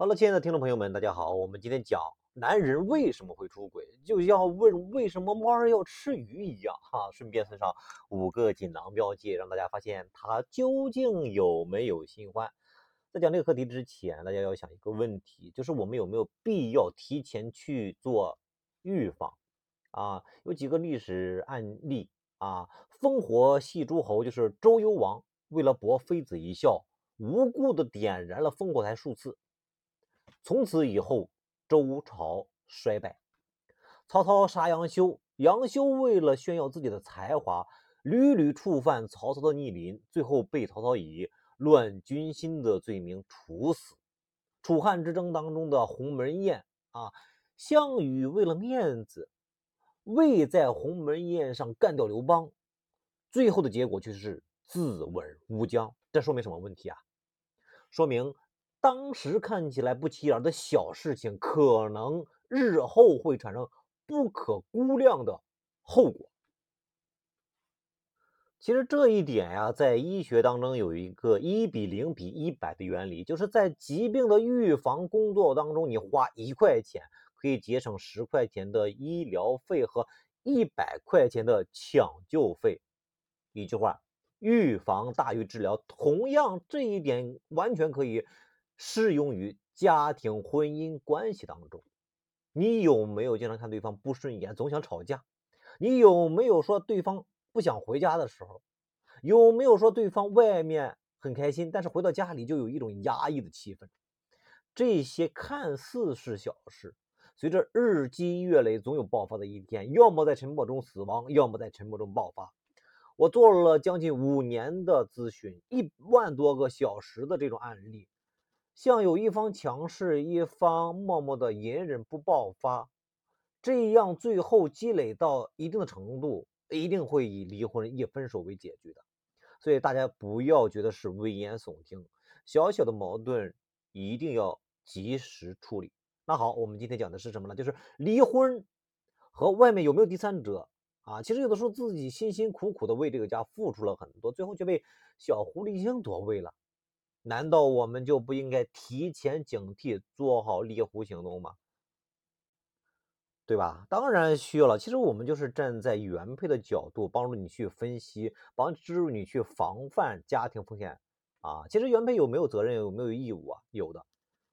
好了，亲爱的听众朋友们，大家好。我们今天讲男人为什么会出轨，就像问为什么猫儿要吃鱼一样哈。顺便送上五个锦囊标记，让大家发现他究竟有没有新欢。在讲这个课题之前，大家要想一个问题，就是我们有没有必要提前去做预防啊？有几个历史案例啊，烽火戏诸侯，就是周幽王为了博妃子一笑，无故的点燃了烽火台数次。从此以后，周朝衰败。曹操杀杨修，杨修为了炫耀自己的才华，屡屡触犯曹操的逆鳞，最后被曹操以乱军心的罪名处死。楚汉之争当中的鸿门宴啊，项羽为了面子，未在鸿门宴上干掉刘邦，最后的结果却是自刎乌江。这说明什么问题啊？说明。当时看起来不起眼的小事情，可能日后会产生不可估量的后果。其实这一点呀，在医学当中有一个一比零比一百的原理，就是在疾病的预防工作当中，你花一块钱可以节省十块钱的医疗费和一百块钱的抢救费。一句话，预防大于治疗。同样，这一点完全可以。适用于家庭婚姻关系当中，你有没有经常看对方不顺眼，总想吵架？你有没有说对方不想回家的时候？有没有说对方外面很开心，但是回到家里就有一种压抑的气氛？这些看似是小事，随着日积月累，总有爆发的一天，要么在沉默中死亡，要么在沉默中爆发。我做了将近五年的咨询，一万多个小时的这种案例。像有一方强势，一方默默的隐忍不爆发，这样最后积累到一定的程度，一定会以离婚、以分手为结局的。所以大家不要觉得是危言耸听，小小的矛盾一定要及时处理。那好，我们今天讲的是什么呢？就是离婚和外面有没有第三者啊？其实有的时候自己辛辛苦苦的为这个家付出了很多，最后却被小狐狸精夺位了。难道我们就不应该提前警惕，做好猎狐行动吗？对吧？当然需要了。其实我们就是站在原配的角度，帮助你去分析，帮助你去防范家庭风险啊。其实原配有没有责任，有没有义务啊？有的。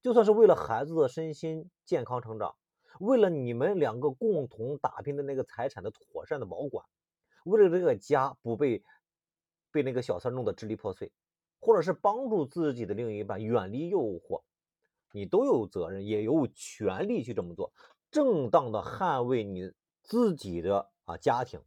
就算是为了孩子的身心健康成长，为了你们两个共同打拼的那个财产的妥善的保管，为了这个家不被被那个小三弄得支离破碎。或者是帮助自己的另一半远离诱惑，你都有责任，也有权利去这么做，正当的捍卫你自己的啊家庭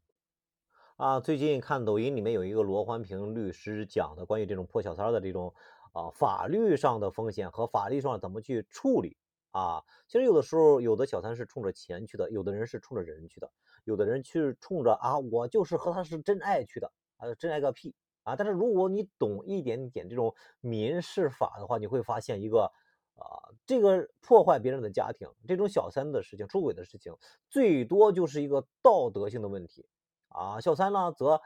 啊。最近看抖音里面有一个罗环平律师讲的关于这种破小三的这种啊法律上的风险和法律上怎么去处理啊。其实有的时候有的小三是冲着钱去的，有的人是冲着人去的，有的人去冲着啊我就是和他是真爱去的啊，真爱个屁。啊，但是如果你懂一点点这种民事法的话，你会发现一个，啊，这个破坏别人的家庭，这种小三的事情、出轨的事情，最多就是一个道德性的问题，啊，小三呢，则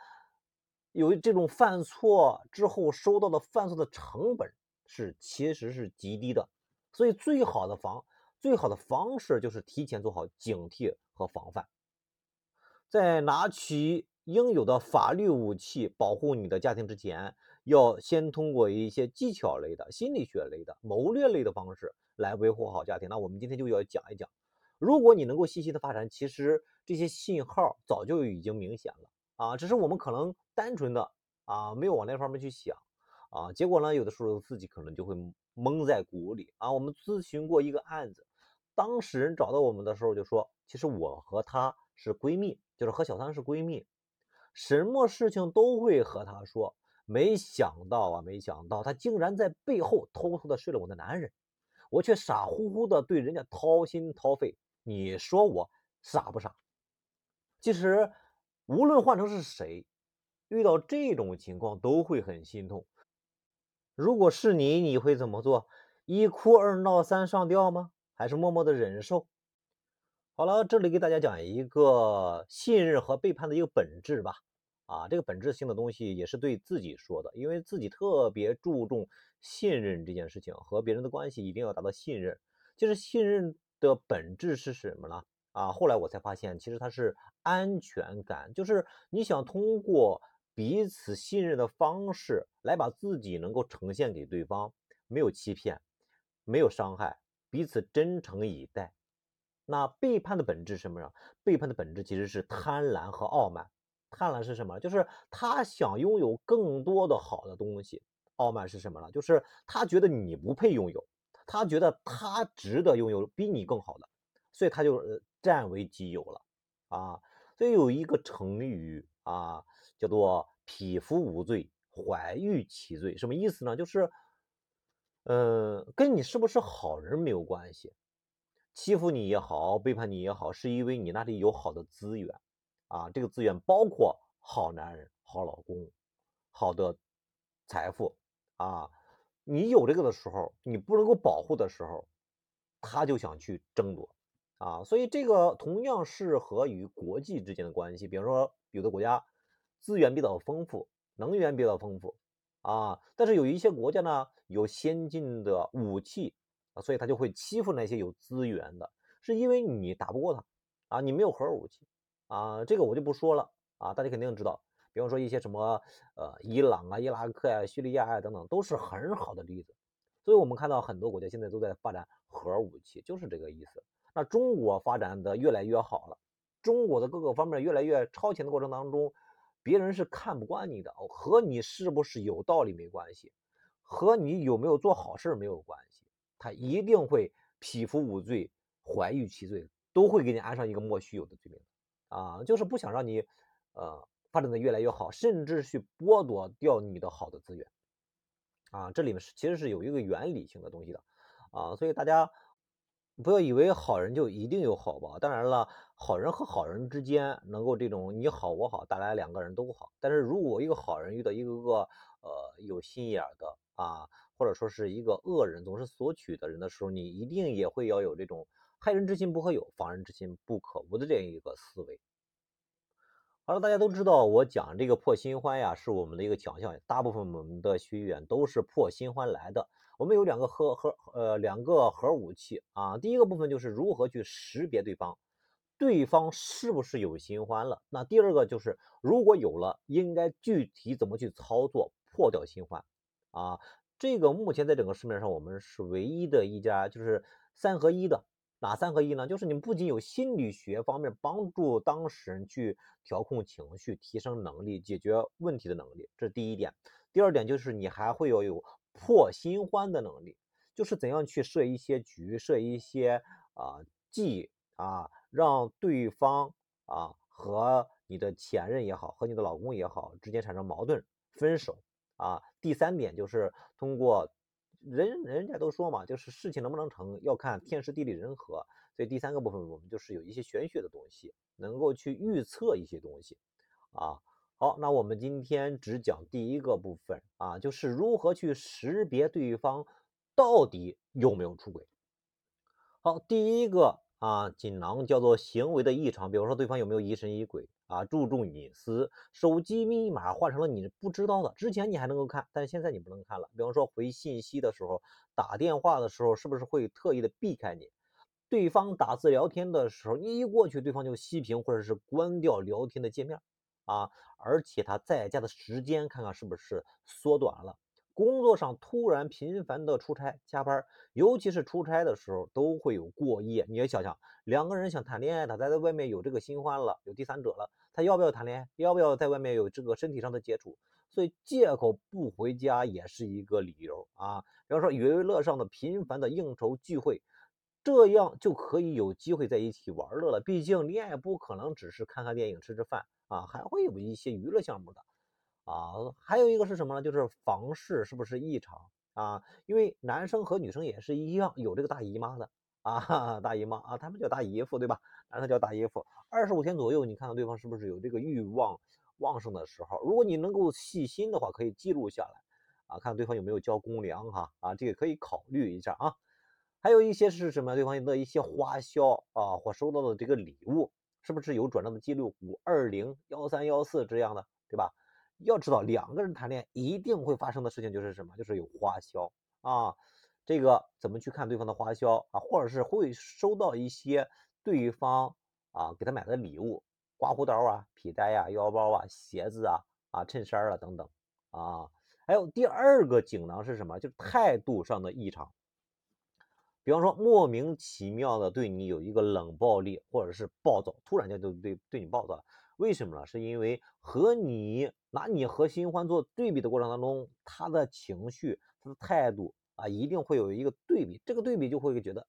有这种犯错之后收到的犯错的成本是其实是极低的，所以最好的防、最好的方式就是提前做好警惕和防范，在拿起。应有的法律武器保护你的家庭之前，要先通过一些技巧类的、心理学类的、谋略类的方式来维护好家庭。那我们今天就要讲一讲，如果你能够细心的发展，其实这些信号早就已经明显了啊，只是我们可能单纯的啊没有往那方面去想啊，结果呢，有的时候自己可能就会蒙在鼓里啊。我们咨询过一个案子，当事人找到我们的时候就说，其实我和她是闺蜜，就是和小三是闺蜜。什么事情都会和他说，没想到啊，没想到他竟然在背后偷偷的睡了我的男人，我却傻乎乎的对人家掏心掏肺，你说我傻不傻？其实，无论换成是谁，遇到这种情况都会很心痛。如果是你，你会怎么做？一哭二闹三上吊吗？还是默默的忍受？好了，这里给大家讲一个信任和背叛的一个本质吧。啊，这个本质性的东西也是对自己说的，因为自己特别注重信任这件事情，和别人的关系一定要达到信任。其实信任的本质是什么呢？啊，后来我才发现，其实它是安全感，就是你想通过彼此信任的方式来把自己能够呈现给对方，没有欺骗，没有伤害，彼此真诚以待。那背叛的本质是什么呢？背叛的本质其实是贪婪和傲慢。贪婪是什么？就是他想拥有更多的好的东西。傲慢是什么呢？就是他觉得你不配拥有，他觉得他值得拥有比你更好的，所以他就占为己有了啊。所以有一个成语啊，叫做“匹夫无罪，怀玉其罪”。什么意思呢？就是，呃，跟你是不是好人没有关系，欺负你也好，背叛你也好，是因为你那里有好的资源。啊，这个资源包括好男人、好老公、好的财富啊。你有这个的时候，你不能够保护的时候，他就想去争夺啊。所以这个同样适合于国际之间的关系。比方说，有的国家资源比较丰富，能源比较丰富啊，但是有一些国家呢有先进的武器所以他就会欺负那些有资源的，是因为你打不过他啊，你没有核武器。啊，这个我就不说了啊，大家肯定知道。比方说一些什么呃，伊朗啊、伊拉克呀、叙利亚啊等等，都是很好的例子。所以我们看到很多国家现在都在发展核武器，就是这个意思。那中国发展的越来越好了，中国的各个方面越来越超前的过程当中，别人是看不惯你的，和你是不是有道理没关系，和你有没有做好事没有关系，他一定会匹夫无罪，怀玉其罪，都会给你安上一个莫须有的罪名。啊，就是不想让你，呃，发展的越来越好，甚至去剥夺掉你的好的资源，啊，这里面是其实是有一个原理性的东西的，啊，所以大家不要以为好人就一定有好报。当然了，好人和好人之间能够这种你好我好，大家两个人都好。但是如果一个好人遇到一个个呃有心眼的啊，或者说是一个恶人总是索取的人的时候，你一定也会要有这种。害人之心不可有，防人之心不可无的这样一个思维。好了，大家都知道，我讲这个破新欢呀，是我们的一个强项。大部分我们的学员都是破新欢来的。我们有两个核核呃两个核武器啊。第一个部分就是如何去识别对方，对方是不是有新欢了。那第二个就是如果有了，应该具体怎么去操作破掉新欢啊？这个目前在整个市面上，我们是唯一的一家就是三合一的。哪三合一呢？就是你不仅有心理学方面帮助当事人去调控情绪、提升能力、解决问题的能力，这是第一点。第二点就是你还会要有破新欢的能力，就是怎样去设一些局、设一些啊计啊，让对方啊和你的前任也好，和你的老公也好之间产生矛盾、分手啊。第三点就是通过。人人家都说嘛，就是事情能不能成，要看天时地利人和。所以第三个部分，我们就是有一些玄学的东西，能够去预测一些东西啊。好，那我们今天只讲第一个部分啊，就是如何去识别对方到底有没有出轨。好，第一个。啊，锦囊叫做行为的异常，比如说对方有没有疑神疑鬼啊，注重隐私，手机密码换成了你不知道的，之前你还能够看，但是现在你不能看了。比方说回信息的时候，打电话的时候，是不是会特意的避开你？对方打字聊天的时候，你一过去，对方就熄屏或者是关掉聊天的界面啊，而且他在家的时间看看是不是缩短了。工作上突然频繁的出差加班，尤其是出差的时候都会有过夜。你也想想，两个人想谈恋爱，他在外面有这个新欢了，有第三者了，他要不要谈恋爱？要不要在外面有这个身体上的接触？所以借口不回家也是一个理由啊。比方说娱乐上的频繁的应酬聚会，这样就可以有机会在一起玩乐了。毕竟恋爱不可能只是看看电影、吃吃饭啊，还会有一些娱乐项目的。啊，还有一个是什么呢？就是房事是不是异常啊？因为男生和女生也是一样，有这个大姨妈的啊，大姨妈啊，他们叫大姨夫，对吧？男生叫大姨夫。二十五天左右，你看看对方是不是有这个欲望旺盛的时候？如果你能够细心的话，可以记录下来啊，看对方有没有交公粮哈啊，这个可以考虑一下啊。还有一些是什么？对方的一些花销啊，或收到的这个礼物，是不是有转账的记录？五二零幺三幺四这样的？对吧？要知道两个人谈恋爱一定会发生的事情就是什么？就是有花销啊。这个怎么去看对方的花销啊？或者是会收到一些对方啊给他买的礼物，刮胡刀啊、皮带呀、腰包啊、鞋子啊、啊衬衫啊等等啊。还有第二个锦囊是什么？就是态度上的异常。比方说莫名其妙的对你有一个冷暴力，或者是暴躁，突然间就对对你暴躁。为什么呢？是因为和你拿你和新欢做对比的过程当中，他的情绪、他的态度啊，一定会有一个对比。这个对比就会觉得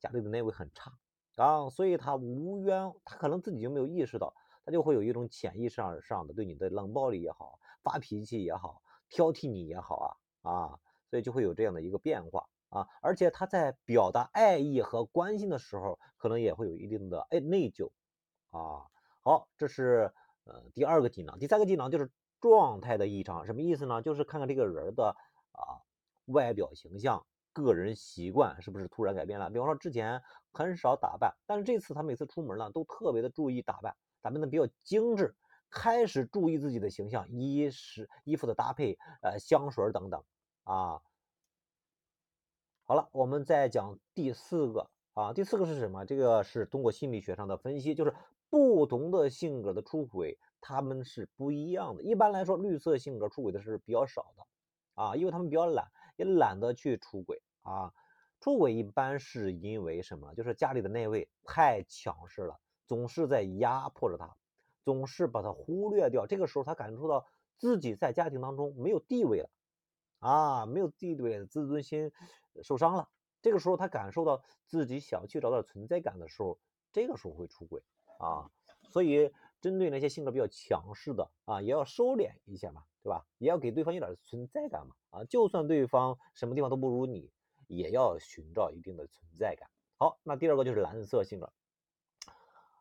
家里的那位很差啊，所以他无缘，他可能自己就没有意识到，他就会有一种潜意识上的对你的冷暴力也好，发脾气也好，挑剔你也好啊啊，所以就会有这样的一个变化啊。而且他在表达爱意和关心的时候，可能也会有一定的哎内疚啊。好，这是呃第二个技能，第三个技能就是状态的异常，什么意思呢？就是看看这个人的啊外表形象、个人习惯是不是突然改变了。比方说之前很少打扮，但是这次他每次出门呢都特别的注意打扮，打扮的比较精致，开始注意自己的形象、衣食、衣服的搭配、呃香水等等啊。好了，我们再讲第四个啊，第四个是什么？这个是通过心理学上的分析，就是。不同的性格的出轨，他们是不一样的。一般来说，绿色性格出轨的是比较少的，啊，因为他们比较懒，也懒得去出轨啊。出轨一般是因为什么？就是家里的那位太强势了，总是在压迫着他，总是把他忽略掉。这个时候，他感受到自己在家庭当中没有地位了，啊，没有地位，自尊心受伤了。这个时候，他感受到自己想去找点存在感的时候，这个时候会出轨。啊，所以针对那些性格比较强势的啊，也要收敛一下嘛，对吧？也要给对方一点存在感嘛。啊，就算对方什么地方都不如你，也要寻找一定的存在感。好，那第二个就是蓝色性格。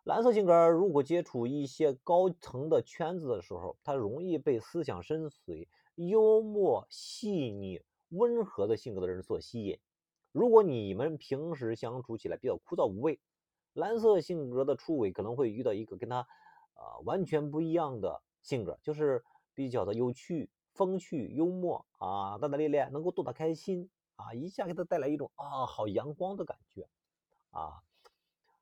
蓝色性格如果接触一些高层的圈子的时候，他容易被思想深邃、幽默、细腻、温和的性格的人所吸引。如果你们平时相处起来比较枯燥无味，蓝色性格的出轨可能会遇到一个跟他，呃，完全不一样的性格，就是比较的有趣、风趣、幽默啊，大大咧咧，能够逗他开心啊，一下给他带来一种啊好阳光的感觉啊。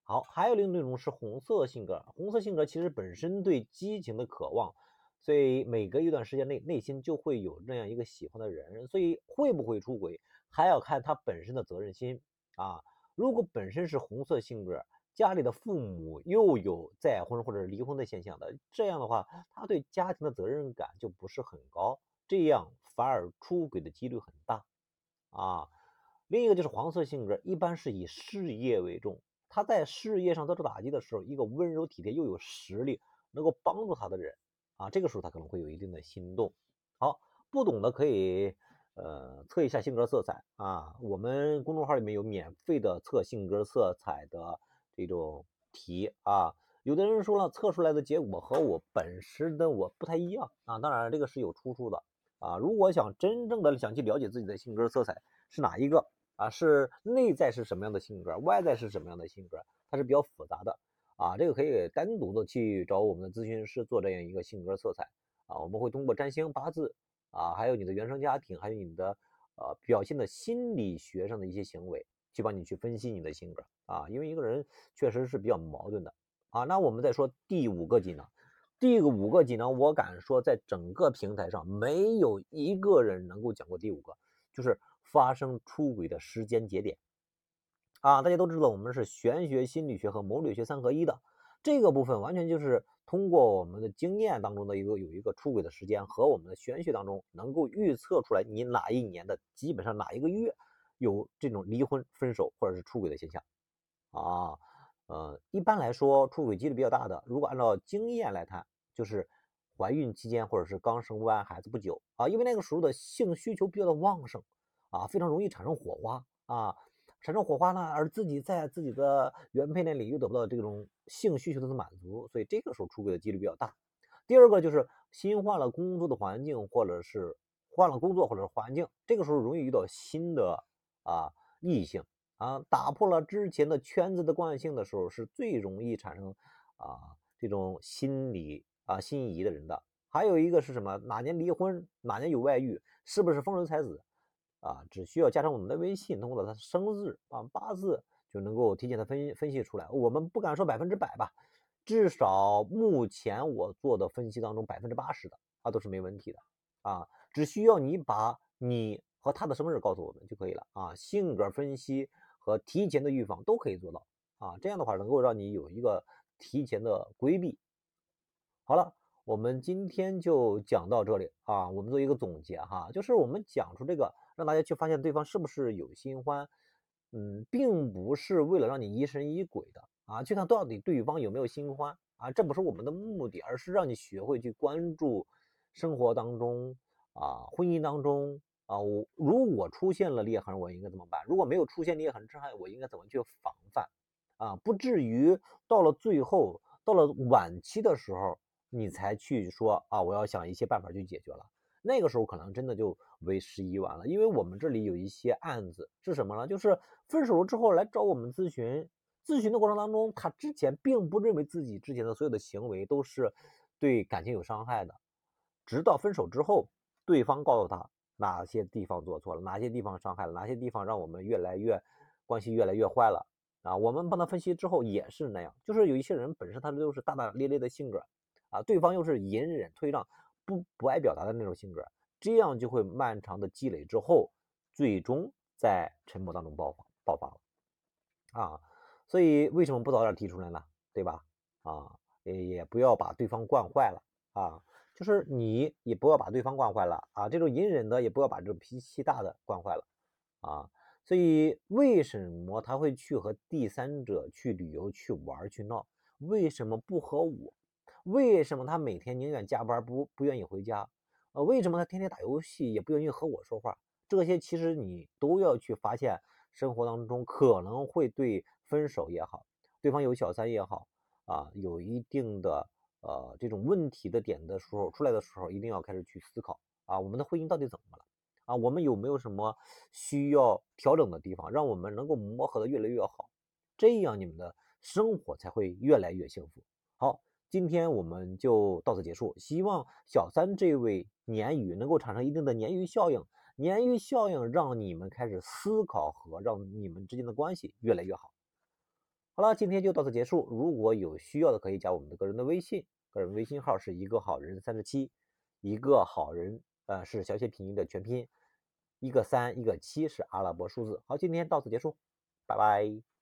好，还有另一种是红色性格，红色性格其实本身对激情的渴望，所以每隔一段时间内内心就会有这样一个喜欢的人，所以会不会出轨还要看他本身的责任心啊。如果本身是红色性格，家里的父母又有再婚或者离婚的现象的，这样的话，他对家庭的责任感就不是很高，这样反而出轨的几率很大啊。另一个就是黄色性格，一般是以事业为重，他在事业上遭受打击的时候，一个温柔体贴又有实力能够帮助他的人啊，这个时候他可能会有一定的心动。好，不懂的可以呃测一下性格色彩啊，我们公众号里面有免费的测性格色彩的。这种题啊，有的人说了，测出来的结果和我本身的我不太一样啊。当然，这个是有出处的啊。如果想真正的想去了解自己的性格色彩是哪一个啊，是内在是什么样的性格，外在是什么样的性格，它是比较复杂的啊。这个可以单独的去找我们的咨询师做这样一个性格色彩啊。我们会通过占星、八字啊，还有你的原生家庭，还有你的呃表现的心理学上的一些行为。去帮你去分析你的性格啊，因为一个人确实是比较矛盾的啊。那我们再说第五个技能，第五个技能，我敢说在整个平台上没有一个人能够讲过第五个，就是发生出轨的时间节点啊。大家都知道我们是玄学、心理学和谋略学三合一的，这个部分完全就是通过我们的经验当中的一个有一个出轨的时间和我们的玄学当中能够预测出来你哪一年的基本上哪一个月。有这种离婚、分手或者是出轨的现象，啊，呃，一般来说出轨几率比较大的，如果按照经验来看，就是怀孕期间或者是刚生完孩子不久啊，因为那个时候的性需求比较的旺盛啊，非常容易产生火花啊，产生火花呢，而自己在自己的原配那里又得不到这种性需求的满足，所以这个时候出轨的几率比较大。第二个就是新换了工作的环境，或者是换了工作或者是环境，这个时候容易遇到新的。啊，异性啊，打破了之前的圈子的惯性的时候，是最容易产生啊这种心理啊心仪的人的还有一个是什么？哪年离婚？哪年有外遇？是不是风流才子？啊，只需要加上我们的微信，通过他生日啊八字，就能够提前的分分析出来。我们不敢说百分之百吧，至少目前我做的分析当中百分之八十的啊都是没问题的啊。只需要你把你和他的生日告诉我们就可以了啊。性格分析和提前的预防都可以做到啊。这样的话能够让你有一个提前的规避。好了。我们今天就讲到这里啊，我们做一个总结哈，就是我们讲出这个，让大家去发现对方是不是有新欢，嗯，并不是为了让你疑神疑鬼的啊，去看到底对方有没有新欢啊，这不是我们的目的，而是让你学会去关注生活当中啊，婚姻当中啊，我如果出现了裂痕，我应该怎么办？如果没有出现裂痕之后，我应该怎么去防范啊？不至于到了最后，到了晚期的时候。你才去说啊，我要想一些办法去解决了。那个时候可能真的就为时已晚了，因为我们这里有一些案子是什么呢？就是分手了之后来找我们咨询，咨询的过程当中，他之前并不认为自己之前的所有的行为都是对感情有伤害的，直到分手之后，对方告诉他哪些地方做错了，哪些地方伤害了，哪些地方让我们越来越关系越来越坏了啊。我们帮他分析之后也是那样，就是有一些人本身他就是大大咧咧的性格。啊，对方又是隐忍退让，不不爱表达的那种性格，这样就会漫长的积累之后，最终在沉默当中爆发爆发了。啊，所以为什么不早点提出来呢？对吧？啊，也也不要把对方惯坏了啊，就是你也不要把对方惯坏了啊，这种隐忍的也不要把这种脾气大的惯坏了啊。所以为什么他会去和第三者去旅游、去玩、去闹？为什么不和我？为什么他每天宁愿加班不不愿意回家？呃，为什么他天天打游戏也不愿意和我说话？这些其实你都要去发现，生活当中可能会对分手也好，对方有小三也好，啊，有一定的呃这种问题的点的时候出来的时候，一定要开始去思考啊，我们的婚姻到底怎么了？啊，我们有没有什么需要调整的地方，让我们能够磨合的越来越好？这样你们的生活才会越来越幸福。好。今天我们就到此结束。希望小三这位鲶鱼能够产生一定的鲶鱼效应，鲶鱼效应让你们开始思考和让你们之间的关系越来越好。好了，今天就到此结束。如果有需要的，可以加我们的个人的微信，个人微信号是一个好人三十七，一个好人呃是小写拼音的全拼，一个三一个七是阿拉伯数字。好，今天到此结束，拜拜。